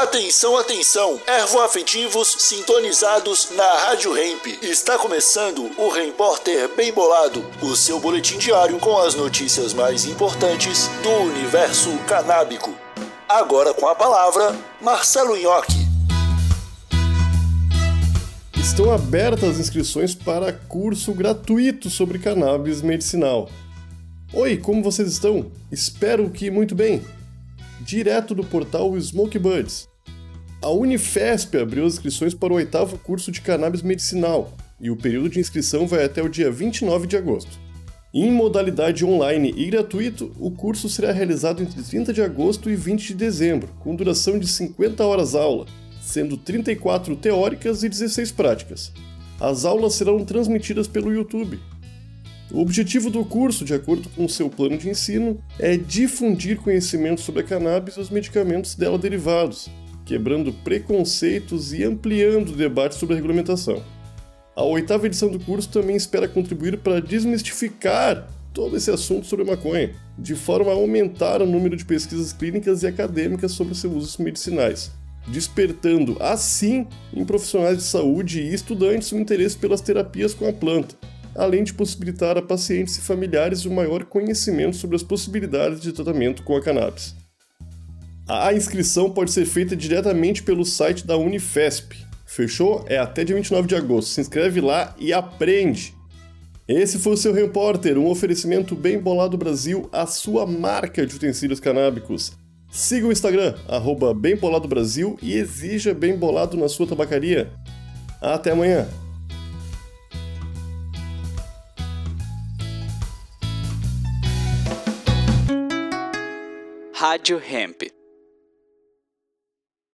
Atenção, atenção! Ervoafetivos sintonizados na Rádio Hemp. Está começando o Repórter Bem Bolado, o seu boletim diário com as notícias mais importantes do universo canábico. Agora com a palavra, Marcelo Nhoque. Estão abertas as inscrições para curso gratuito sobre cannabis medicinal. Oi, como vocês estão? Espero que muito bem. Direto do portal Smoke Buds. A Unifesp abriu as inscrições para o oitavo curso de cannabis medicinal e o período de inscrição vai até o dia 29 de agosto. Em modalidade online e gratuito, o curso será realizado entre 30 de agosto e 20 de dezembro, com duração de 50 horas aula, sendo 34 teóricas e 16 práticas. As aulas serão transmitidas pelo YouTube. O objetivo do curso, de acordo com seu plano de ensino, é difundir conhecimento sobre a cannabis e os medicamentos dela derivados, quebrando preconceitos e ampliando o debate sobre a regulamentação. A oitava edição do curso também espera contribuir para desmistificar todo esse assunto sobre maconha, de forma a aumentar o número de pesquisas clínicas e acadêmicas sobre seus usos medicinais, despertando assim em profissionais de saúde e estudantes o interesse pelas terapias com a planta, além de possibilitar a pacientes e familiares um maior conhecimento sobre as possibilidades de tratamento com a cannabis. A inscrição pode ser feita diretamente pelo site da Unifesp. Fechou? É até dia 29 de agosto. Se inscreve lá e aprende! Esse foi o seu Repórter, um oferecimento bem bolado Brasil, a sua marca de utensílios canábicos. Siga o Instagram, arroba Bem Bolado Brasil e exija Bem Bolado na sua tabacaria. Até amanhã! Rádio Hemp.